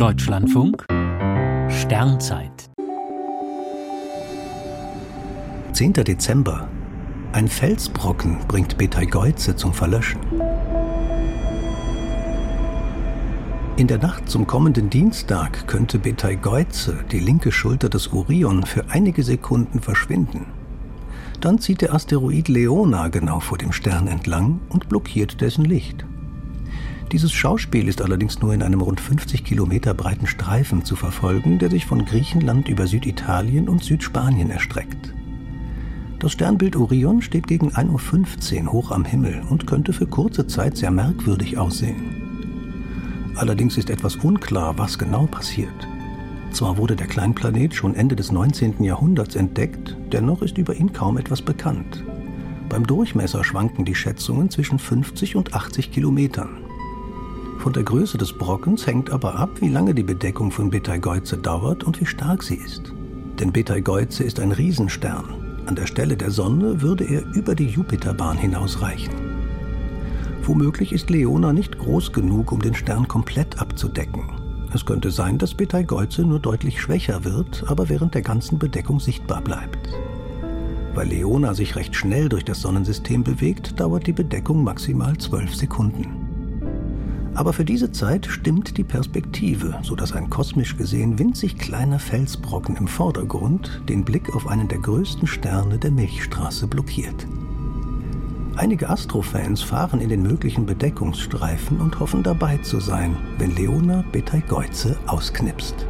Deutschlandfunk Sternzeit 10. Dezember. Ein Felsbrocken bringt Betelgeuse zum Verlöschen. In der Nacht zum kommenden Dienstag könnte Betelgeuse, die linke Schulter des Orion, für einige Sekunden verschwinden. Dann zieht der Asteroid Leona genau vor dem Stern entlang und blockiert dessen Licht. Dieses Schauspiel ist allerdings nur in einem rund 50 Kilometer breiten Streifen zu verfolgen, der sich von Griechenland über Süditalien und Südspanien erstreckt. Das Sternbild Orion steht gegen 1.15 Uhr hoch am Himmel und könnte für kurze Zeit sehr merkwürdig aussehen. Allerdings ist etwas unklar, was genau passiert. Zwar wurde der Kleinplanet schon Ende des 19. Jahrhunderts entdeckt, dennoch ist über ihn kaum etwas bekannt. Beim Durchmesser schwanken die Schätzungen zwischen 50 und 80 Kilometern. Von der Größe des Brockens hängt aber ab, wie lange die Bedeckung von Betelgeuse dauert und wie stark sie ist. Denn Betelgeuse ist ein Riesenstern. An der Stelle der Sonne würde er über die Jupiterbahn hinausreichen. Womöglich ist Leona nicht groß genug, um den Stern komplett abzudecken. Es könnte sein, dass Betelgeuse nur deutlich schwächer wird, aber während der ganzen Bedeckung sichtbar bleibt. Weil Leona sich recht schnell durch das Sonnensystem bewegt, dauert die Bedeckung maximal zwölf Sekunden. Aber für diese Zeit stimmt die Perspektive, sodass ein kosmisch gesehen winzig kleiner Felsbrocken im Vordergrund den Blick auf einen der größten Sterne der Milchstraße blockiert. Einige Astrofans fahren in den möglichen Bedeckungsstreifen und hoffen dabei zu sein, wenn Leona Betelgeuse ausknipst.